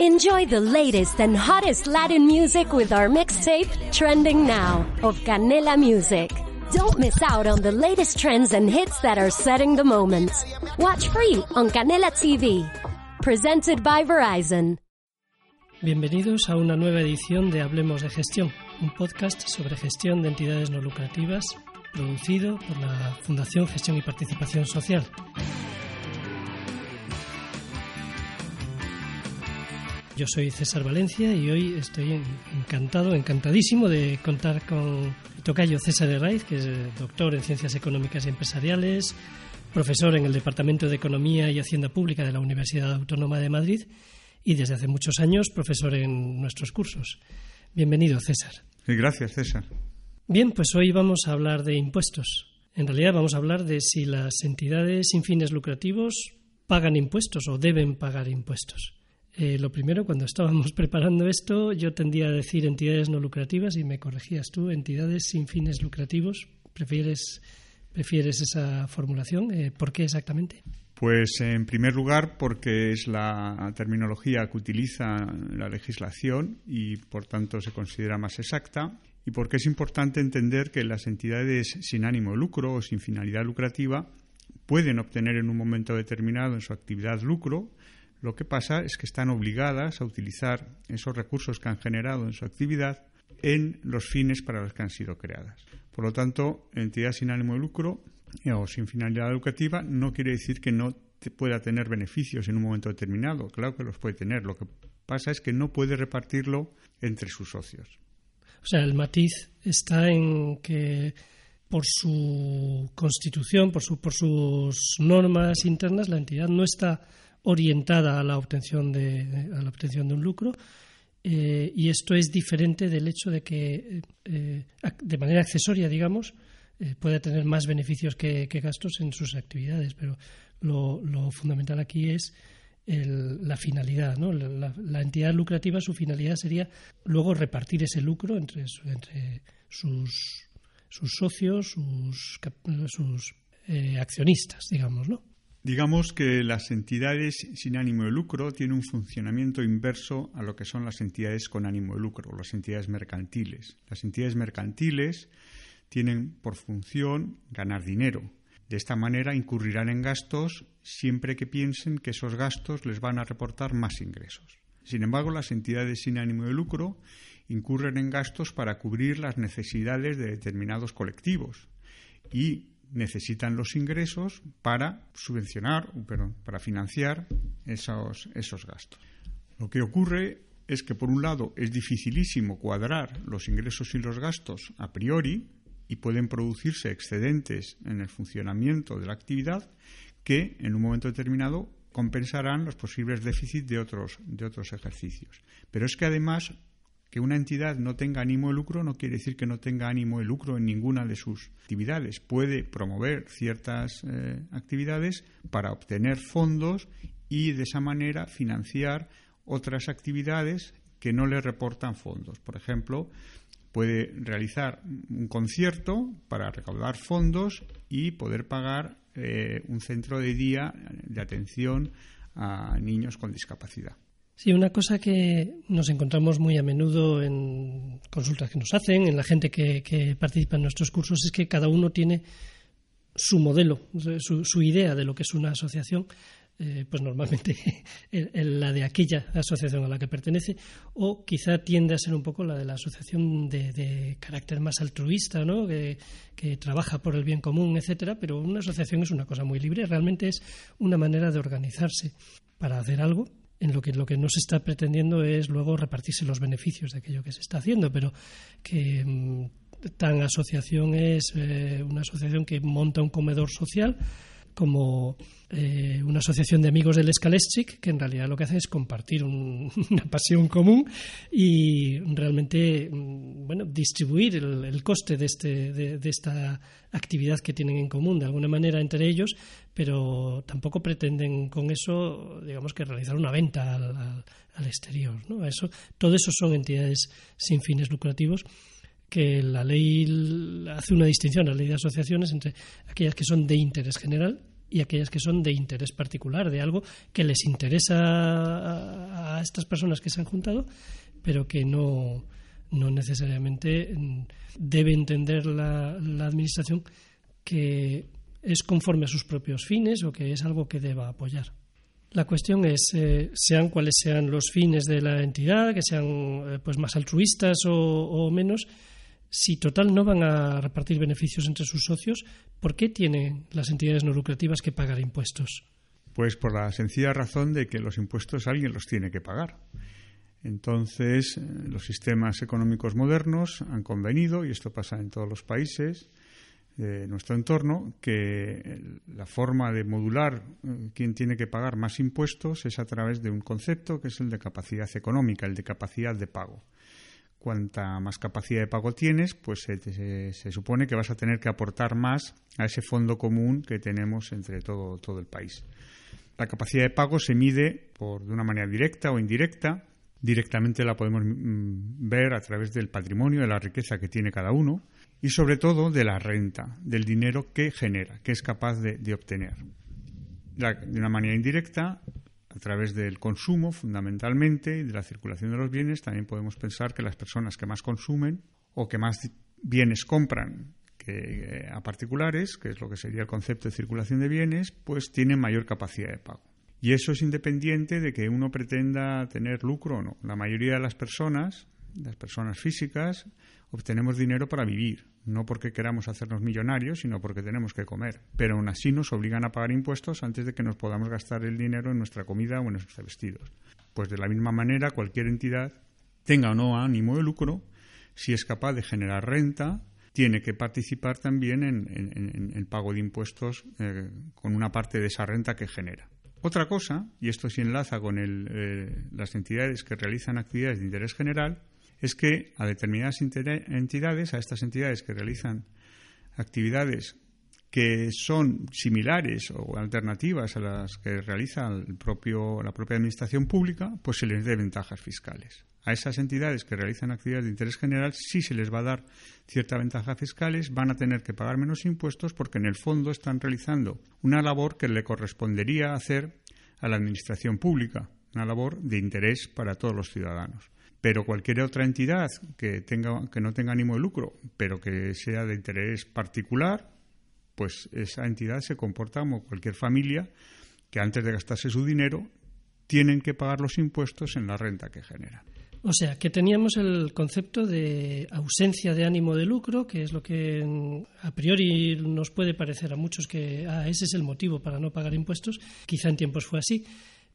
Enjoy the latest and hottest Latin music with our mixtape, Trending Now, of Canela Music. Don't miss out on the latest trends and hits that are setting the moment. Watch free on Canela TV. Presented by Verizon. Bienvenidos a una nueva edición de Hablemos de Gestión, un podcast sobre gestión de entidades no lucrativas producido por la Fundación Gestión y Participación Social. Yo soy César Valencia y hoy estoy encantado, encantadísimo de contar con Tocayo César Herraiz, que es doctor en Ciencias Económicas y Empresariales, profesor en el Departamento de Economía y Hacienda Pública de la Universidad Autónoma de Madrid y desde hace muchos años profesor en nuestros cursos. Bienvenido, César. Gracias, César. Bien, pues hoy vamos a hablar de impuestos. En realidad vamos a hablar de si las entidades sin fines lucrativos pagan impuestos o deben pagar impuestos. Eh, lo primero, cuando estábamos preparando esto, yo tendía a decir entidades no lucrativas y me corregías tú, entidades sin fines lucrativos. ¿Prefieres, prefieres esa formulación? Eh, ¿Por qué exactamente? Pues en primer lugar porque es la terminología que utiliza la legislación y por tanto se considera más exacta y porque es importante entender que las entidades sin ánimo de lucro o sin finalidad lucrativa pueden obtener en un momento determinado en su actividad lucro lo que pasa es que están obligadas a utilizar esos recursos que han generado en su actividad en los fines para los que han sido creadas. Por lo tanto, entidad sin ánimo de lucro eh, o sin finalidad educativa no quiere decir que no pueda tener beneficios en un momento determinado. Claro que los puede tener. Lo que pasa es que no puede repartirlo entre sus socios. O sea, el matiz está en que por su constitución, por, por sus normas internas, la entidad no está orientada a la obtención de, a la obtención de un lucro. Eh, y esto es diferente del hecho de que, eh, de manera accesoria, digamos, eh, puede tener más beneficios que, gastos en sus actividades. Pero lo, fundamental aquí es la finalidad. ¿no? La, entidad lucrativa, su finalidad sería luego repartir ese lucro entre, entre sus, sus socios, sus, sus accionistas, digamos, ¿no? Digamos que las entidades sin ánimo de lucro tienen un funcionamiento inverso a lo que son las entidades con ánimo de lucro, las entidades mercantiles. Las entidades mercantiles tienen por función ganar dinero. De esta manera incurrirán en gastos siempre que piensen que esos gastos les van a reportar más ingresos. Sin embargo, las entidades sin ánimo de lucro incurren en gastos para cubrir las necesidades de determinados colectivos y necesitan los ingresos para subvencionar, perdón, para financiar esos, esos gastos. Lo que ocurre es que, por un lado, es dificilísimo cuadrar los ingresos y los gastos a priori y pueden producirse excedentes en el funcionamiento de la actividad que, en un momento determinado, compensarán los posibles déficits de otros, de otros ejercicios. Pero es que, además, que una entidad no tenga ánimo de lucro no quiere decir que no tenga ánimo de lucro en ninguna de sus actividades. Puede promover ciertas eh, actividades para obtener fondos y de esa manera financiar otras actividades que no le reportan fondos. Por ejemplo, puede realizar un concierto para recaudar fondos y poder pagar eh, un centro de día de atención a niños con discapacidad. Sí, una cosa que nos encontramos muy a menudo en consultas que nos hacen, en la gente que, participa en nuestros cursos, es que cada uno tiene su modelo, su, idea de lo que es una asociación, eh, pues normalmente la de aquella asociación a la que pertenece, o quizá tiende a ser un poco la de la asociación de, carácter más altruista, ¿no? que, que trabaja por el bien común, etcétera, pero una asociación es una cosa muy libre, realmente es una manera de organizarse para hacer algo en lo que lo que no se está pretendiendo es luego repartirse los beneficios de aquello que se está haciendo, pero que mm, tan asociación es eh, una asociación que monta un comedor social como eh, una asociación de amigos del Escaleschic, que en realidad lo que hace es compartir una pasión común y realmente mm, bueno, distribuir el, coste de, este, de, esta actividad que tienen en común. De alguna manera entre ellos, pero tampoco pretenden con eso, digamos que realizar una venta al, exterior. ¿no? Eso, todo eso son entidades sin fines lucrativos que la ley hace una distinción, la ley de asociaciones, entre aquellas que son de interés general, y aquellas que son de interés particular, de algo que les interesa a, estas personas que se han juntado, pero que no, no necesariamente mm, debe entender la, Administración que es conforme a sus propios fines o que es algo que deba apoyar. La cuestión es, eh, sean cuales sean los fines de la entidad, que sean eh, pues más altruistas o, menos, si total no van a repartir beneficios entre sus socios, ¿por qué tienen las entidades no lucrativas que pagar impuestos? Pues por la sencilla razón de que los impuestos alguien los tiene que pagar. Entonces, eh, los sistemas económicos modernos han convenido, y esto pasa en todos los países de nuestro entorno, que la forma de modular eh, quién tiene que pagar más impuestos es a través de un concepto que es el de capacidad económica, el de capacidad de pago. Cuanta más capacidad de pago tienes, pues se, supone que vas a tener que aportar más a ese fondo común que tenemos entre todo, todo el país. La capacidad de pago se mide por, de una manera directa o indirecta directamente la podemos mm, ver a través del patrimonio, de la riqueza que tiene cada uno y sobre todo de la renta, del dinero que genera, que es capaz de, obtener. de una manera indirecta, a través del consumo fundamentalmente y de la circulación de los bienes, también podemos pensar que las personas que más consumen o que más bienes compran eh, a particulares, que es lo que sería el concepto de circulación de bienes, pues tienen mayor capacidad de pago. Y eso es independiente de que uno pretenda tener lucro o no. La mayoría de las personas, las personas físicas, obtenemos dinero para vivir, no porque queramos hacernos millonarios, sino porque tenemos que comer. Pero aún así nos obligan a pagar impuestos antes de que nos podamos gastar el dinero en nuestra comida o en nuestros vestidos. Pues de la misma manera, cualquier entidad, tenga o no ánimo de lucro, si es capaz de generar renta, tiene que participar también en, el pago de impuestos eh, con una parte de esa renta que genera. Otra cosa, y esto se enlaza con eh, las entidades que realizan actividades de interés general, es que a determinadas entidades, a estas entidades que realizan actividades que son similares o alternativas a las que realiza la propia administración pública, pues se les dé ventajas fiscales. A esas entidades que realizan actividades de interés general sí se les va a dar cierta ventaja fiscales, van a tener que pagar menos impuestos porque en el fondo están realizando una labor que le correspondería hacer a la administración pública, una labor de interés para todos los ciudadanos. Pero cualquier otra entidad que, tenga, que no tenga ánimo de lucro, pero que sea de interés particular, pues esa entidad se comporta como cualquier familia que antes de gastarse su dinero tienen que pagar los impuestos en la renta que genera. O sea, que teníamos el concepto de ausencia de ánimo de lucro, que es lo que a priori nos puede parecer a muchos que ah, ese es el motivo para no pagar impuestos. Quizá en tiempos fue así,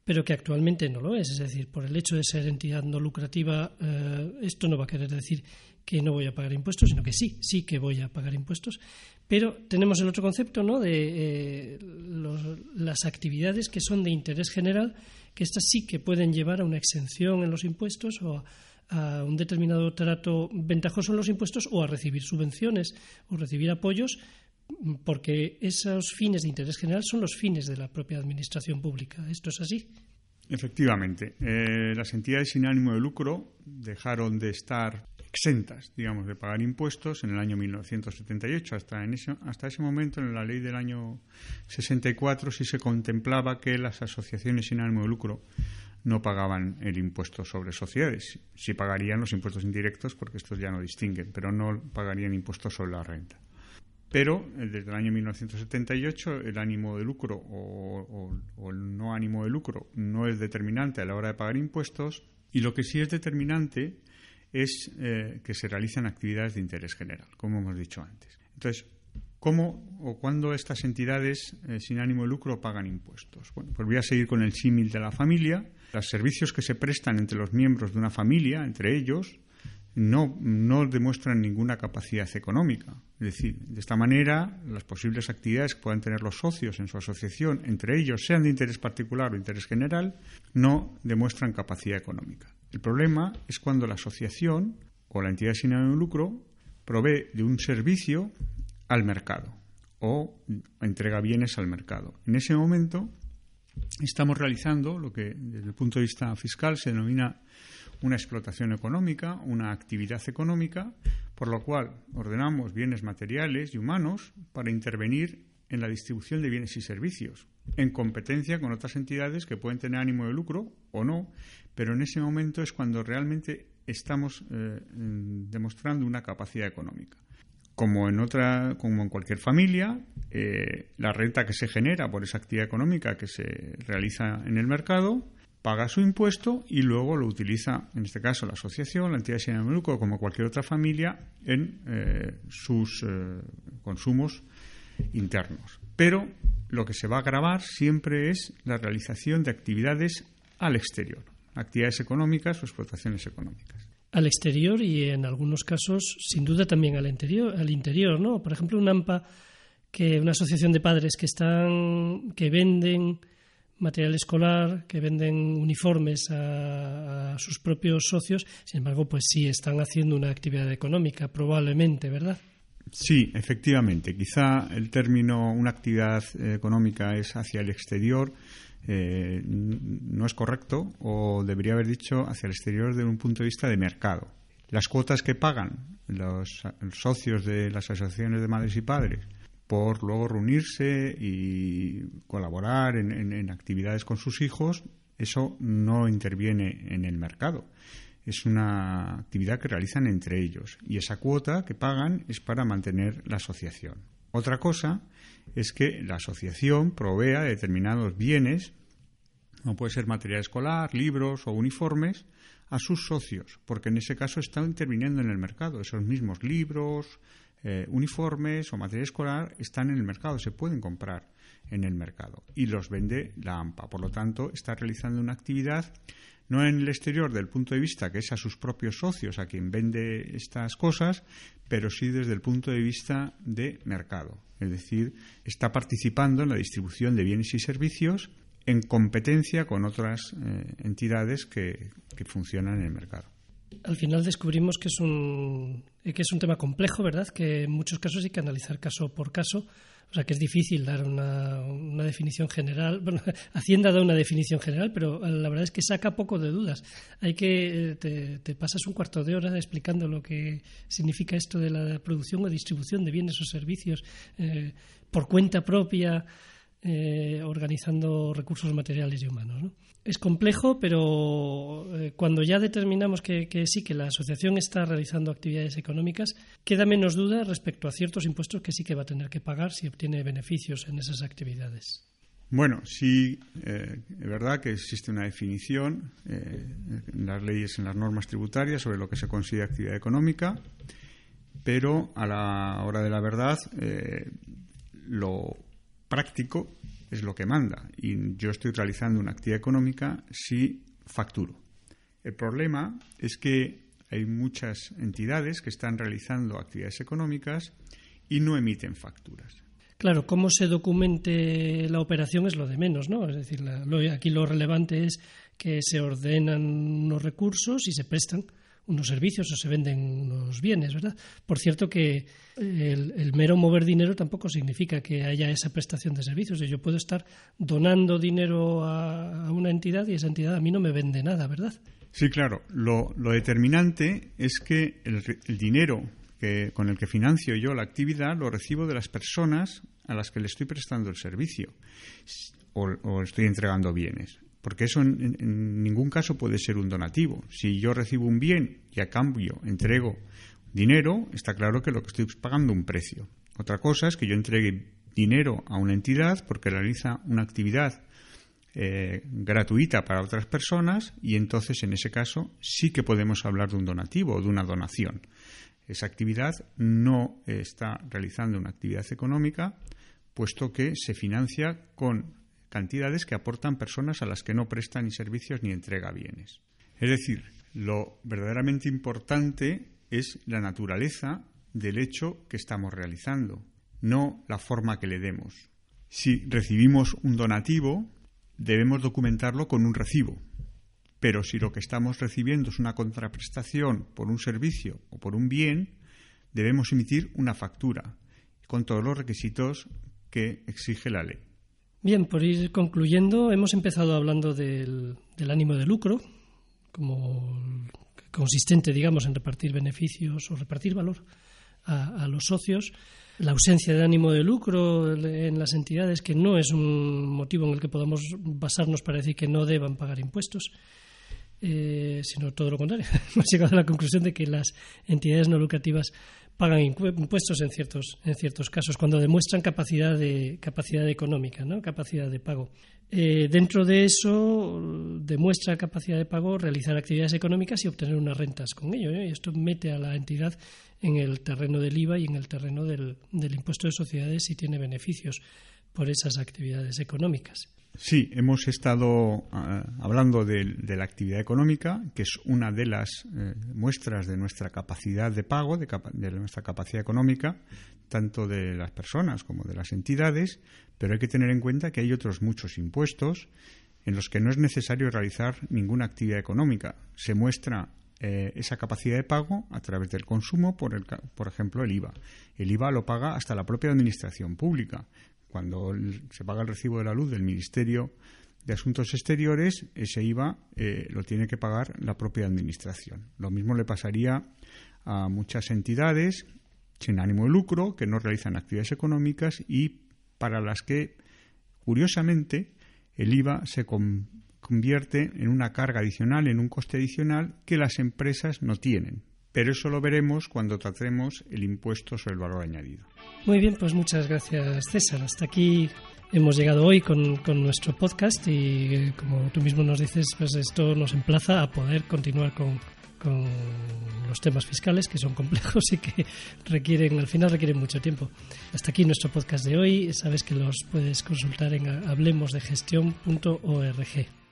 pero que actualmente no lo es. Es decir, por el hecho de ser entidad no lucrativa, eh, esto no va a querer decir que no voy a pagar impuestos, sino que sí, sí que voy a pagar impuestos. Pero tenemos el otro concepto ¿no? de eh, las actividades que son de interés general, que estas sí que pueden llevar a una exención en los impuestos o a, un determinado trato ventajoso en los impuestos o a recibir subvenciones o recibir apoyos porque esos fines de interés general son los fines de la propia administración pública. ¿Esto es así? Efectivamente. Eh, las entidades sin ánimo de lucro dejaron de estar exentas, digamos, de pagar impuestos en el año 1978. Hasta, en ese, hasta ese momento, en la ley del año 64, sí se contemplaba que las asociaciones sin ánimo de lucro no pagaban el impuesto sobre sociedades. Sí pagarían los impuestos indirectos, porque estos ya no distinguen, pero no pagarían impuestos sobre la renta. Pero eh, desde el año 1978 el ánimo de lucro o, el no ánimo de lucro no es determinante a la hora de pagar impuestos y lo que sí es determinante es eh, que se realizan actividades de interés general, como hemos dicho antes. Entonces, ¿cómo o cuándo estas entidades eh, sin ánimo de lucro pagan impuestos? Bueno, pues voy a seguir con el símil de la familia. Los servicios que se prestan entre los miembros de una familia, entre ellos, no, no demuestran ninguna capacidad económica. Es decir, de esta manera, las posibles actividades que puedan tener los socios en su asociación, entre ellos, sean de interés particular o interés general, no demuestran capacidad económica. El problema es cuando la asociación o la entidad sin ánimo de lucro provee de un servicio al mercado o entrega bienes al mercado. En ese momento estamos realizando lo que desde el punto de vista fiscal se denomina una explotación económica, una actividad económica, por lo cual ordenamos bienes materiales y humanos para intervenir en la distribución de bienes y servicios, en competencia con otras entidades que pueden tener ánimo de lucro o no, pero en ese momento es cuando realmente estamos eh, demostrando una capacidad económica. Como en otra, como en cualquier familia, eh, la renta que se genera por esa actividad económica que se realiza en el mercado paga su impuesto y luego lo utiliza, en este caso la asociación, la entidad sin ánimo lucro, como cualquier otra familia, en eh, sus consumos internos. Pero lo que se va a grabar siempre es la realización de actividades al exterior, actividades económicas o explotaciones económicas. Al exterior y en algunos casos, sin duda, también al interior, al interior, ¿no? Por ejemplo, un AMPA, que una asociación de padres que están, que venden material escolar, que venden uniformes a, sus propios socios, sin embargo, pues sí están haciendo una actividad económica, probablemente, ¿verdad? Sí, efectivamente. Quizá el término una actividad eh, económica es hacia el exterior. Eh, no es correcto o debería haber dicho hacia el exterior desde un punto de vista de mercado. Las cuotas que pagan los, socios de las asociaciones de madres y padres por luego reunirse y colaborar en actividades con sus hijos, eso no interviene en el mercado es una actividad que realizan entre ellos y esa cuota que pagan es para mantener la asociación. Otra cosa es que la asociación provea determinados bienes, como puede ser material escolar, libros o uniformes, a sus socios, porque en ese caso están interviniendo en el mercado. Esos mismos libros, eh, uniformes o material escolar están en el mercado, se pueden comprar en el mercado y los vende la AMPA. Por lo tanto, está realizando una actividad no en el exterior del punto de vista que es a sus propios socios a quien vende estas cosas, pero sí desde el punto de vista de mercado. Es decir, está participando en la distribución de bienes y servicios en competencia con otras eh, entidades que, que funcionan en el mercado al final descubrimos que es un que es un tema complejo, ¿verdad? Que en muchos casos hay que analizar caso por caso o sea que es difícil dar una, definición general. Bueno, Hacienda da una definición general, pero la verdad es que saca poco de dudas. Hay que te, te pasas un cuarto de hora explicando lo que significa esto de la producción o distribución de bienes o servicios eh, por cuenta propia eh, organizando recursos materiales y humanos. Es complejo, pero eh, cuando ya determinamos que, sí, que la asociación está realizando actividades económicas, queda menos duda respecto a ciertos impuestos que sí que va a tener que pagar si obtiene beneficios en esas actividades. Bueno, sí, eh, es verdad que existe una definición en las leyes, en las normas tributarias sobre lo que se considera actividad económica, pero a la hora de la verdad, lo práctico es lo que manda y yo estoy realizando una actividad económica si facturo. El problema es que hay muchas entidades que están realizando actividades económicas y no emiten facturas. Claro, cómo se documente la operación es lo de menos, ¿no? Es decir, aquí lo relevante es que se ordenan unos recursos y se prestan unos servicios o se venden unos bienes, ¿verdad? Por cierto que el, mero mover dinero tampoco significa que haya esa prestación de servicios. Yo puedo estar donando dinero a, una entidad y esa entidad a mí no me vende nada, ¿verdad? Sí, claro. Lo, determinante es que el, dinero que, con el que financio yo la actividad lo recibo de las personas a las que le estoy prestando el servicio o estoy entregando bienes porque eso en, ningún caso puede ser un donativo. Si yo recibo un bien y a cambio entrego dinero, está claro que lo que estoy pagando un precio. Otra cosa es que yo entregue dinero a una entidad porque realiza una actividad eh, gratuita para otras personas y entonces en ese caso sí que podemos hablar de un donativo o de una donación. Esa actividad no está realizando una actividad económica, puesto que se financia con cantidades que aportan personas a las que no prestan ni servicios ni entrega bienes. Es decir, lo verdaderamente importante es la naturaleza del hecho que estamos realizando, no la forma que le demos. Si recibimos un donativo, debemos documentarlo con un recibo. Pero si lo que estamos recibiendo es una contraprestación por un servicio o por un bien, debemos emitir una factura con todos los requisitos que exige la ley. Bien, por ir concluyendo, hemos empezado hablando del, ánimo de lucro como consistente, digamos, en repartir beneficios o repartir valor a, los socios. La ausencia de ánimo de lucro en las entidades, que no es un motivo en el que podamos basarnos para decir que no deban pagar impuestos. Eh, sino todo lo contrario. Hemos llegado a la conclusión de que las entidades no lucrativas pagan impuestos en ciertos, en ciertos casos, cuando demuestran capacidad, de, capacidad económica, ¿no? capacidad de pago. Eh, dentro de eso, demuestra capacidad de pago realizar actividades económicas y obtener unas rentas con ello. Y esto mete a la entidad en el terreno del IVA y en el terreno del, del impuesto de sociedades si tiene beneficios por esas actividades económicas. Sí, hemos estado ah, hablando de, la actividad económica, que es una de las eh, muestras de nuestra capacidad de pago, de, nuestra capacidad económica, tanto de las personas como de las entidades, pero hay que tener en cuenta que hay otros muchos impuestos en los que no es necesario realizar ninguna actividad económica. Se muestra eh, esa capacidad de pago a través del consumo, por, el, por ejemplo, el IVA. El IVA lo paga hasta la propia administración pública cuando se paga el recibo de la luz del Ministerio de Asuntos Exteriores, ese IVA eh, lo tiene que pagar la propia Administración. Lo mismo le pasaría a muchas entidades sin ánimo de lucro que no realizan actividades económicas y para las que, curiosamente, el IVA se convierte en una carga adicional, en un coste adicional que las empresas no tienen. Pero eso lo veremos cuando tratemos el impuesto sobre el valor añadido. Muy bien, pues muchas gracias César. Hasta aquí hemos llegado hoy con, nuestro podcast y como tú mismo nos dices, pues esto nos emplaza a poder continuar con, con los temas fiscales que son complejos y que requieren, al final requieren mucho tiempo. Hasta aquí nuestro podcast de hoy. Sabes que los puedes consultar en hablemosdegestión.org.